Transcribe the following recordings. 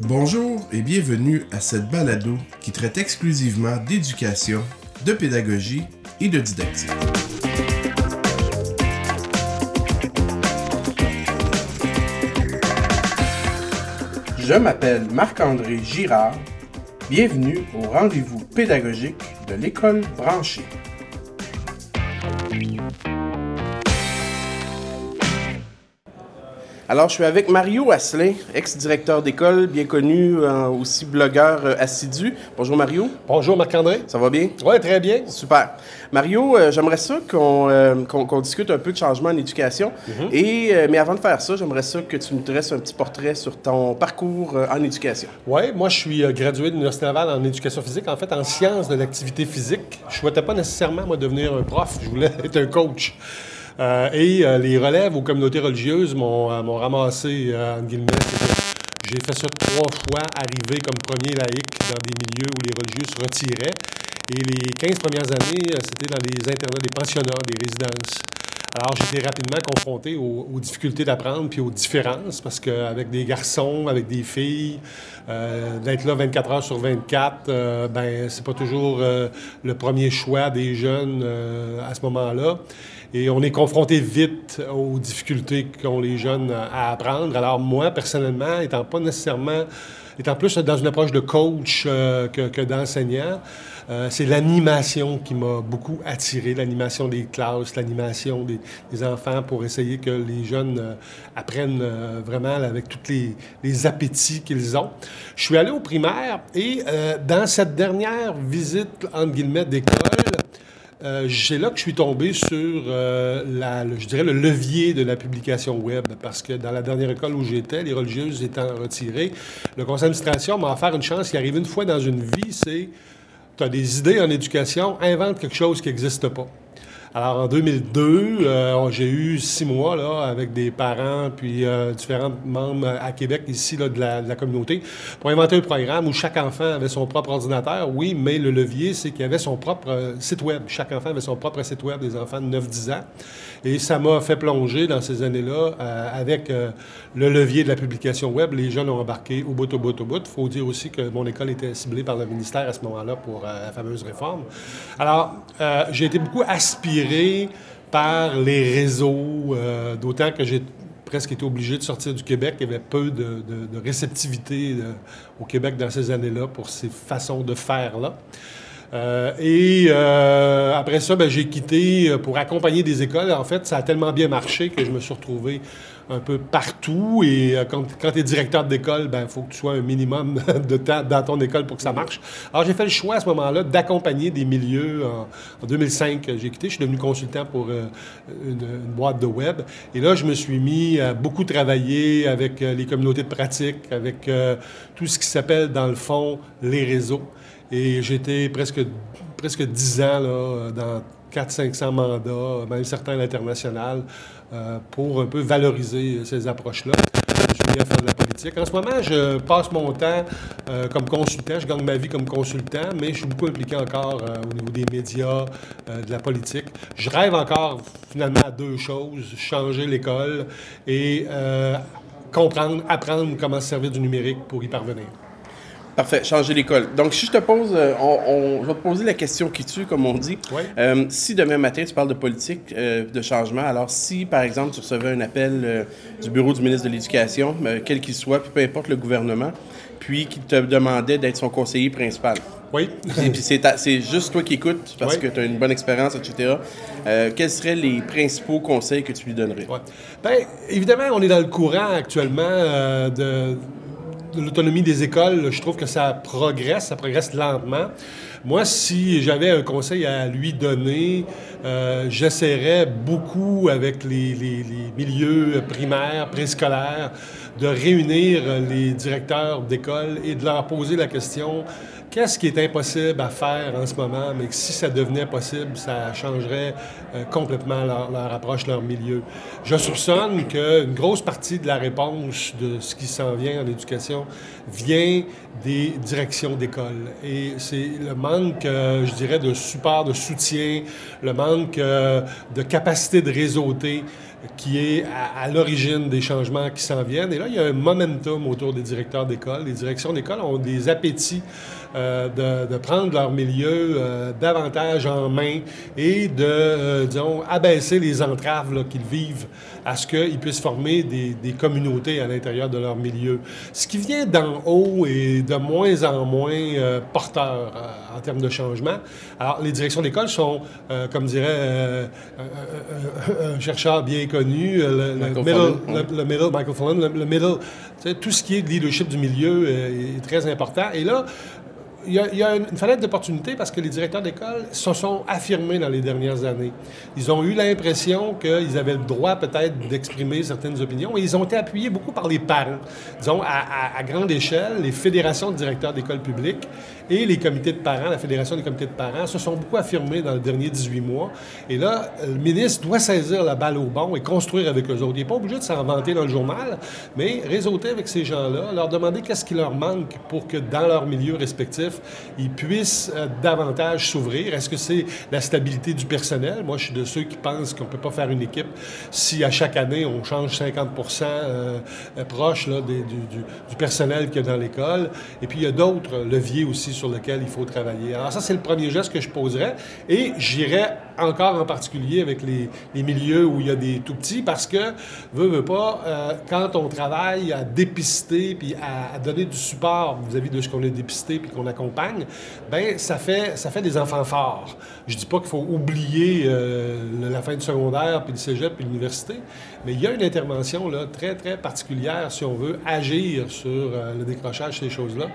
Bonjour et bienvenue à cette balado qui traite exclusivement d'éducation, de pédagogie et de didactique. Je m'appelle Marc-André Girard. Bienvenue au rendez-vous pédagogique de l'école branchée. Alors, je suis avec Mario Asselin, ex-directeur d'école, bien connu, euh, aussi blogueur euh, assidu. Bonjour Mario. Bonjour Marc-André. Ça va bien? Oui, très bien. Super. Mario, euh, j'aimerais ça qu'on discute un peu de changement en éducation. Et, mais avant de faire ça, j'aimerais ça que tu me dresses un petit portrait sur ton parcours en éducation. Oui, moi je suis gradué de l'Université Laval en éducation physique, en fait en sciences de l'activité physique. Je ne souhaitais pas nécessairement, moi, devenir un prof, je voulais être un coach. Euh, et euh, les relèves aux communautés religieuses m'ont euh, ramassé, en guillemets. J'ai fait ça trois fois, arrivé comme premier laïc dans des milieux où les religieux se retiraient. Et les 15 premières années, c'était dans les internats, des pensionnats, des résidences. Alors, j'étais rapidement confronté aux, difficultés d'apprendre puis aux différences, parce qu'avec des garçons, avec des filles, d'être là 24 heures sur 24, ben c'est pas toujours le premier choix des jeunes à ce moment-là. Et on est confronté vite aux difficultés qu'ont les jeunes à apprendre. Alors moi, personnellement, étant pas nécessairement, étant plus dans une approche de coach euh, que, d'enseignant, euh, c'est l'animation qui m'a beaucoup attiré, l'animation des classes, l'animation des, enfants pour essayer que les jeunes euh, apprennent vraiment avec tous les, les, appétits qu'ils ont. Je suis allé au primaire et dans cette dernière visite, entre guillemets, d'école, euh, c'est là que je suis tombé sur, euh, le, je dirais, le levier de la publication web, parce que dans la dernière école où j'étais, les religieuses étant retirées, le conseil d'administration m'a offert une chance qui arrive une fois dans une vie, c'est, tu as des idées en éducation, invente quelque chose qui n'existe pas. Alors, en 2002, euh, j'ai eu six mois là, avec des parents puis euh, différents membres à Québec, ici, de, la, communauté, pour inventer un programme où chaque enfant avait son propre ordinateur. Oui, mais le levier, c'est qu'il avait son propre euh, site Web. Chaque enfant avait son propre site Web, des enfants de 9-10 ans. Et ça m'a fait plonger dans ces années-là avec le levier de la publication Web. Les jeunes ont embarqué au bout, au bout, au bout. Il faut dire aussi que mon école était ciblée par le ministère à ce moment-là pour la fameuse réforme. Alors, j'ai été beaucoup aspiré par les réseaux, euh, d'autant que j'ai presque été obligé de sortir du Québec. Il y avait peu de, réceptivité euh, au Québec dans ces années-là pour ces façons de faire-là. Euh, et après ça, ben, j'ai quitté pour accompagner des écoles. En fait, ça a tellement bien marché que je me suis retrouvé un peu partout. Et euh, quand, quand tu es directeur d'école, ben il faut que tu sois un minimum de temps dans ton école pour que ça marche. Alors, j'ai fait le choix à ce moment-là d'accompagner des milieux. En, 2005, j'ai quitté. Je suis devenu consultant pour euh, une, boîte de web. Et là, je me suis mis à beaucoup travailler avec euh, les communautés de pratique, avec tout ce qui s'appelle, dans le fond, les réseaux. Et j'étais presque, presque 10 ans là, dans 400-500 mandats, même certains à l'international, euh, pour un peu valoriser ces approches-là. Je viens faire de la politique. En ce moment, je passe mon temps euh, comme consultant. Je gagne ma vie comme consultant, mais je suis beaucoup impliqué encore euh, au niveau des médias, de la politique. Je rêve encore finalement à deux choses changer l'école et comprendre, apprendre comment se servir du numérique pour y parvenir. Parfait, changer l'école. Donc, si je te pose, euh, on, va te poser la question qui tue, comme on dit. Euh, si demain matin, tu parles de politique, euh, de changement, alors si, par exemple, tu recevais un appel du bureau du ministre de l'Éducation, quel qu'il soit, puis peu importe le gouvernement, puis qui te demandait d'être son conseiller principal. Oui. Et puis c'est juste toi qui écoutes parce que tu as une bonne expérience, etc. quels seraient les principaux conseils que tu lui donnerais? Oui. Bien, évidemment, on est dans le courant actuellement de l'autonomie des écoles, je trouve que ça progresse, ça progresse lentement. Moi, si j'avais un conseil à lui donner, euh, j'essaierais beaucoup avec les, milieux primaires, préscolaires, de réunir les directeurs d'école et de leur poser la question qu'est-ce qui est impossible à faire en ce moment, mais que si ça devenait possible, ça changerait euh, complètement leur, approche, leur milieu. Je soupçonne qu'une grosse partie de la réponse de ce qui s'en vient en éducation vient des directions d'école. Et c'est le manque, euh, je dirais, de support, de soutien, le manque euh, de capacité de réseauter qui est à, l'origine des changements qui s'en viennent. Et là, il y a un momentum autour des directeurs d'école. Les directions d'école ont des appétits euh, de, prendre leur milieu euh, davantage en main et de, euh, disons, abaisser les entraves qu'ils vivent à ce qu'ils puissent former des, communautés à l'intérieur de leur milieu. Ce qui vient d'en haut est de moins en moins porteur en termes de changement. Alors, les directions d'école sont, comme dirait un chercheur bien connu, le, middle, le, middle, Michael Fullen, le, middle, tout ce qui est leadership du milieu est très important. Et là, il y, a, une fenêtre d'opportunité parce que les directeurs d'école se sont affirmés dans les dernières années. Ils ont eu l'impression qu'ils avaient le droit peut-être d'exprimer certaines opinions et ils ont été appuyés beaucoup par les parents. Disons, à, à grande échelle, les fédérations de directeurs d'école publiques et les comités de parents, la Fédération des comités de parents, se sont beaucoup affirmés dans les derniers 18 mois. Et là, le ministre doit saisir la balle au bon et construire avec eux autres. Il n'est pas obligé de s'en vanter dans le journal, mais réseauter avec ces gens-là, leur demander qu'est-ce qui leur manque pour que dans leur milieu respectif, ils puissent euh, davantage s'ouvrir. Est-ce que c'est la stabilité du personnel? Moi, je suis de ceux qui pensent qu'on ne peut pas faire une équipe si à chaque année, on change 50 euh, proche là, du, du personnel qu'il y a dans l'école. Et puis, il y a d'autres leviers aussi sur lequel il faut travailler. Alors ça, c'est le premier geste que je poserais. Et j'irais encore en particulier avec les, milieux où il y a des tout-petits parce que, veut, veut pas, euh, quand on travaille à dépister puis à, donner du support vis-à-vis de ce qu'on a dépisté puis qu'on accompagne, ben ça fait, ça fait des enfants forts. Je dis pas qu'il faut oublier euh, la fin du secondaire puis le cégep puis l'université, mais il y a une intervention là, très, très particulière si on veut agir sur euh, le décrochage, ces choses-là.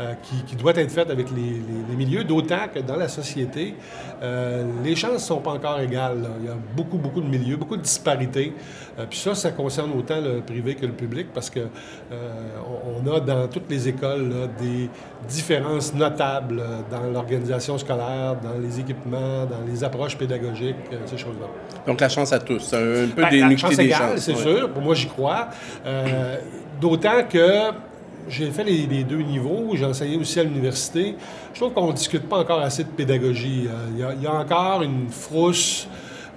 Euh, qui, doit être faite avec les, milieux, d'autant que dans la société, euh, les chances ne sont pas encore égales. Il y a beaucoup, beaucoup de milieux, beaucoup de disparités. Euh, puis ça, ça concerne autant le privé que le public parce que on a dans toutes les écoles des différences notables dans l'organisation scolaire, dans les équipements, dans les approches pédagogiques, ces choses-là. Donc la chance à tous, un peu ben, des des chances. C'est sûr, pour moi j'y crois. d'autant que j'ai fait les, deux niveaux. J'ai enseigné aussi à l'université. Je trouve qu'on ne discute pas encore assez de pédagogie. Euh, il y a, encore une frousse.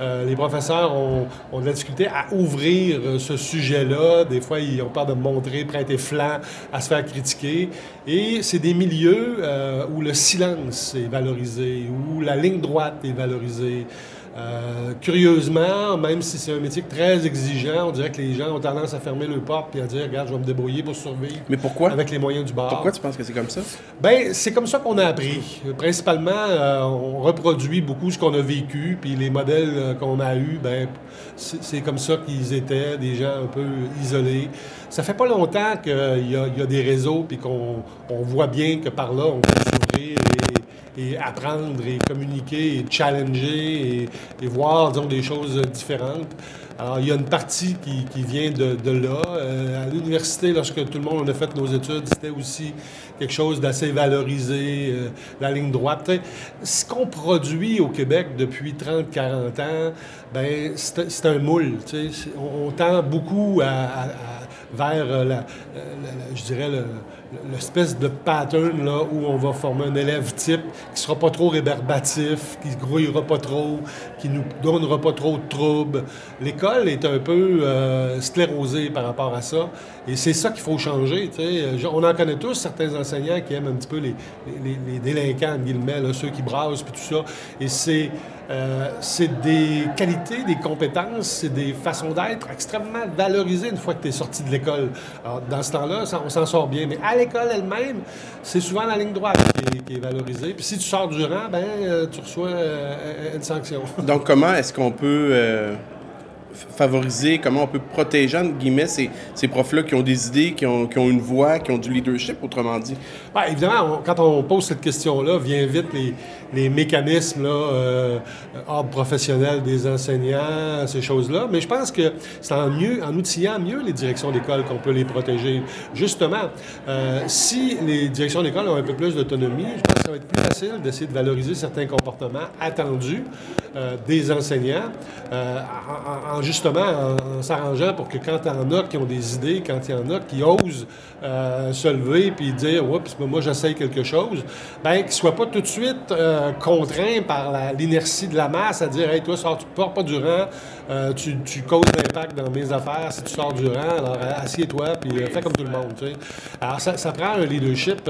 Euh, les professeurs ont, de la difficulté à ouvrir euh, ce sujet-là. Des fois, ils ont peur de montrer, prêter flanc, à se faire critiquer. Et c'est des milieux où le silence est valorisé, où la ligne droite est valorisée. Euh, curieusement, même si c'est un métier très exigeant, on dirait que les gens ont tendance à fermer le porte et à dire Regarde, je vais me débrouiller pour survivre. Mais pourquoi? Avec les moyens du bord. Pourquoi tu penses que c'est comme ça? Ben, c'est comme ça qu'on a appris. Principalement, euh, on reproduit beaucoup ce qu'on a vécu, puis les modèles euh, qu'on a eus, ben, c'est comme ça qu'ils étaient, des gens un peu isolés. Ça fait pas longtemps qu'il y, y, a des réseaux, puis qu'on voit bien que par là, on peut s'ouvrir et apprendre et communiquer et challenger et, voir, disons, des choses différentes. Alors, il y a une partie qui, qui vient de, là. Euh, à l'université, lorsque tout le monde a fait nos études, c'était aussi quelque chose d'assez valorisé, euh, la ligne droite. ce qu'on produit au Québec depuis 30-40 ans, ben c'est un moule. On, on, tend beaucoup à vers, euh, la, je dirais, l'espèce de pattern là, où on va former un élève type qui sera pas trop rébarbatif, qui ne grouillera pas trop, qui nous donnera pas trop de troubles. L'école est un peu euh, sclérosée par rapport à ça. Et c'est ça qu'il faut changer. On en connaît tous certains enseignants qui aiment un petit peu les, les, les délinquants, ceux qui brassent, puis tout ça. Et c'est euh, c'est des qualités, des compétences, c'est des façons d'être extrêmement valorisées une fois que tu es sorti de l'école. dans ce temps-là, on s'en sort bien. Mais l'école elle-même, c'est souvent la ligne droite qui est, valorisée. Puis si tu sors du rang, ben, euh, tu reçois euh, une sanction. Donc, comment est-ce qu'on peut favoriser, comment on peut protéger, entre guillemets, ces, ces profs-là qui ont des idées, qui ont, qui ont, une voix, qui ont du leadership, autrement dit? Bien, évidemment, quand on pose cette question-là, vient vite les, les mécanismes là, euh, ordre professionnel des enseignants, ces choses-là. Mais je pense que c'est en, mieux, en outillant mieux les directions d'école qu'on peut les protéger. Justement, euh, si les directions d'école ont un peu plus d'autonomie, je pense que ça va être plus facile d'essayer de valoriser certains comportements attendus des enseignants, en, justement en, s'arrangeant pour que quand il y en a qui ont des idées, quand il y en a qui osent se lever puis dire Oups, moi j'essaye quelque chose, ben qu'ils ne soient pas tout de suite contraints par l'inertie de la masse à dire Hey, toi, sors, tu ne pars pas du rang, tu, tu causes l'impact dans mes affaires si tu sors du rang, alors assieds-toi puis fais comme tout le monde. Alors, ça, prend un leadership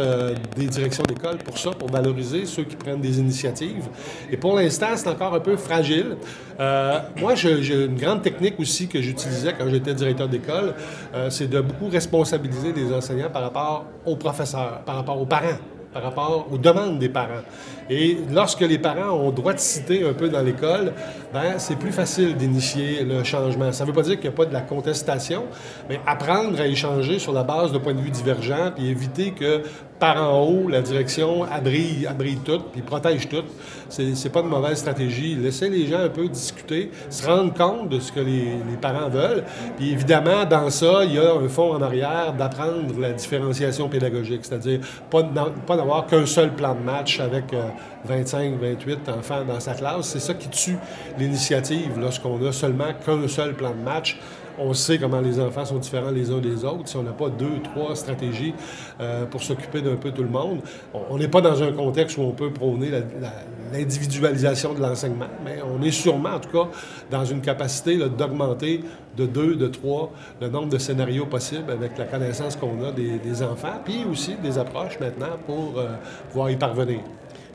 des directions d'école pour ça, pour valoriser ceux qui prennent des initiatives. Et pour l'instant, c'est encore un peu fragile. Euh, moi, j'ai une grande technique aussi que j'utilisais quand j'étais directeur d'école, euh, c'est de beaucoup responsabiliser les enseignants par rapport aux professeurs, par rapport aux parents par rapport aux demandes des parents. Et lorsque les parents ont droit de citer un peu dans l'école, ben, c'est plus facile d'initier le changement. Ça ne veut pas dire qu'il n'y a pas de la contestation, mais apprendre à échanger sur la base de points de vue divergents, puis éviter que par en haut, la direction abrille, abrille tout, puis protège tout. C'est pas une mauvaise stratégie. Laisser les gens un peu discuter, se rendre compte de ce que les, parents veulent. Puis évidemment, dans ça, il y a un fond en arrière d'apprendre la différenciation pédagogique, c'est-à-dire pas, pas d'avoir qu'un seul plan de match avec 25, euh, 28 enfants dans sa classe. C'est ça qui tue l'initiative lorsqu'on a seulement qu'un seul plan de match on sait comment les enfants sont différents les uns des autres. Si on n'a pas deux, trois stratégies euh, pour s'occuper d'un peu tout le monde, on n'est pas dans un contexte où on peut prôner l'individualisation de l'enseignement, mais on est sûrement, en tout cas, dans une capacité d'augmenter de deux, de trois le nombre de scénarios possibles avec la connaissance qu'on a des, enfants, puis aussi des approches maintenant pour euh, pouvoir y parvenir.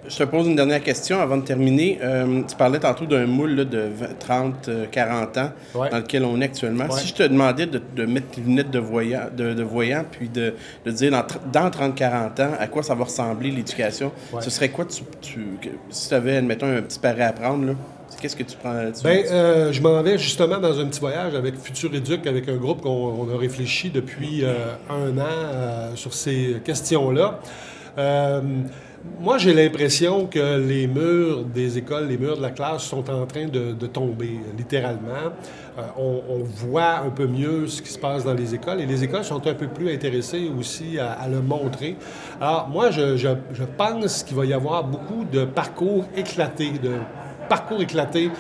Je te pose une dernière question avant de terminer. Euh, tu parlais tantôt d'un moule de 30, 40 euh, ans dans lequel on est actuellement. Si je te demandais de, mettre tes lunettes de voyant, de, voyant puis de, dire dans, 30, 40 ans à quoi ça va ressembler l'éducation, ce serait quoi tu, si tu avais, admettons, un petit pari à prendre, Qu'est-ce que tu prends Bien, euh, je m'en vais justement dans un petit voyage avec Futur Éduc, avec un groupe qu'on a réfléchi depuis un an sur ces questions-là. Moi, j'ai l'impression que les murs des écoles, les murs de la classe sont en train de, tomber, littéralement. Euh, on, voit un peu mieux ce qui se passe dans les écoles et les écoles sont un peu plus intéressées aussi à, le montrer. Alors, moi, je, je pense qu'il va y avoir beaucoup de parcours éclatés, de parcours éclatés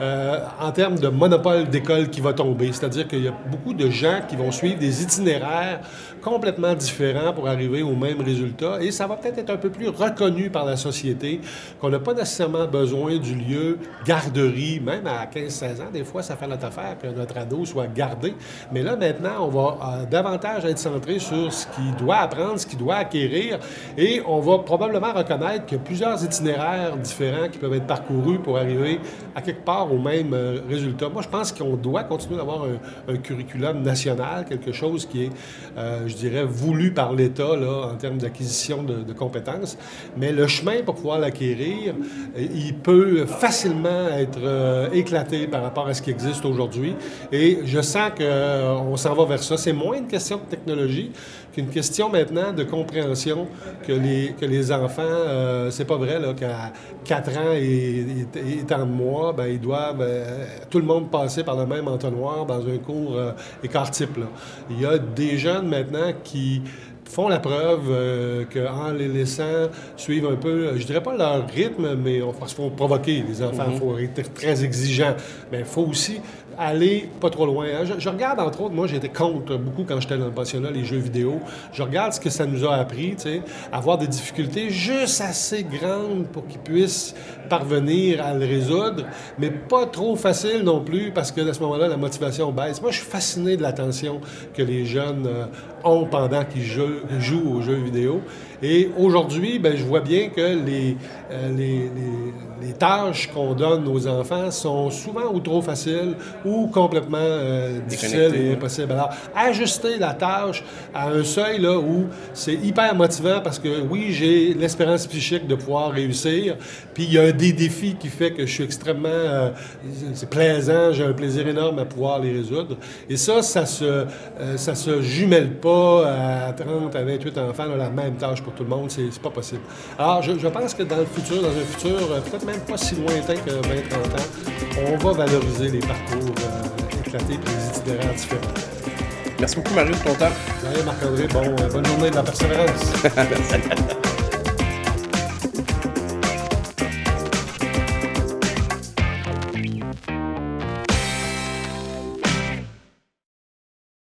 euh, en termes de monopole d'école qui va tomber. C'est-à-dire qu'il y a beaucoup de gens qui vont suivre des itinéraires complètement différents pour arriver au même résultat. Et ça va peut-être être un peu plus reconnu par la société, qu'on n'a pas nécessairement besoin du lieu garderie, même à 15-16 ans. Des fois, ça fait notre affaire que notre ado soit gardé. Mais là, maintenant, on va euh, davantage être centré sur ce qu'il doit apprendre, ce qu'il doit acquérir. Et on va probablement reconnaître qu'il y a plusieurs itinéraires différents qui peuvent être parcourus pour arriver à quelque part au même euh, résultat. Moi, je pense qu'on doit continuer d'avoir un, curriculum national, quelque chose qui est, euh, je dirais, voulu par l'État en termes d'acquisition de, compétences. Mais le chemin pour pouvoir l'acquérir, euh, il peut facilement être éclaté par rapport à ce qui existe aujourd'hui. Et je sens qu'on s'en va vers ça. C'est moins une question de technologie qu'une question maintenant de compréhension que les, que les enfants, c'est pas vrai qu'à 4 ans et, et, tant de mois, ben, ils doivent euh, tout le monde passer par le même entonnoir dans un cours euh, écart type. Il y a des jeunes maintenant qui font la preuve euh, qu'en les laissant suivre un peu, je dirais pas leur rythme, mais on, parce qu'il faut provoquer les enfants, il mm-hmm. faut être très exigeant, mais il faut aussi aller pas trop loin. Hein. Je, regarde, entre autres, moi, j'étais contre beaucoup quand j'étais dans le pensionnat, les jeux vidéo. Je regarde ce que ça nous a appris, tu sais, avoir des difficultés juste assez grandes pour qu'ils puissent parvenir à le résoudre, mais pas trop facile non plus parce que à ce moment-là, la motivation baisse. Moi, je suis fasciné de l'attention que les jeunes euh, ont pendant qu'ils jouent, aux jeux vidéo. Et aujourd'hui, ben, je vois bien que les, euh, les, les, tâches qu'on donne aux enfants sont souvent ou trop faciles ou complètement euh, difficiles et impossibles. Alors, ajuster la tâche à un seuil là, où c'est hyper motivant parce que oui, j'ai l'espérance psychique de pouvoir réussir, puis il y a des défis qui fait que je suis extrêmement... Euh, c'est plaisant, j'ai un plaisir énorme à pouvoir les résoudre. Et ça, ça se, ça se jumelle pas à 30, à 28 enfants, la même tâche pour tout le monde, c'est pas possible. Alors, je, je pense que dans le futur, dans un futur euh, peut-être même pas si lointain que 20-30 ans, on va valoriser les parcours euh, éclatés et les itinéraires différents. Merci beaucoup, Marie, de ton temps. Marc-André. Bon, euh, bonne journée de la persévérance.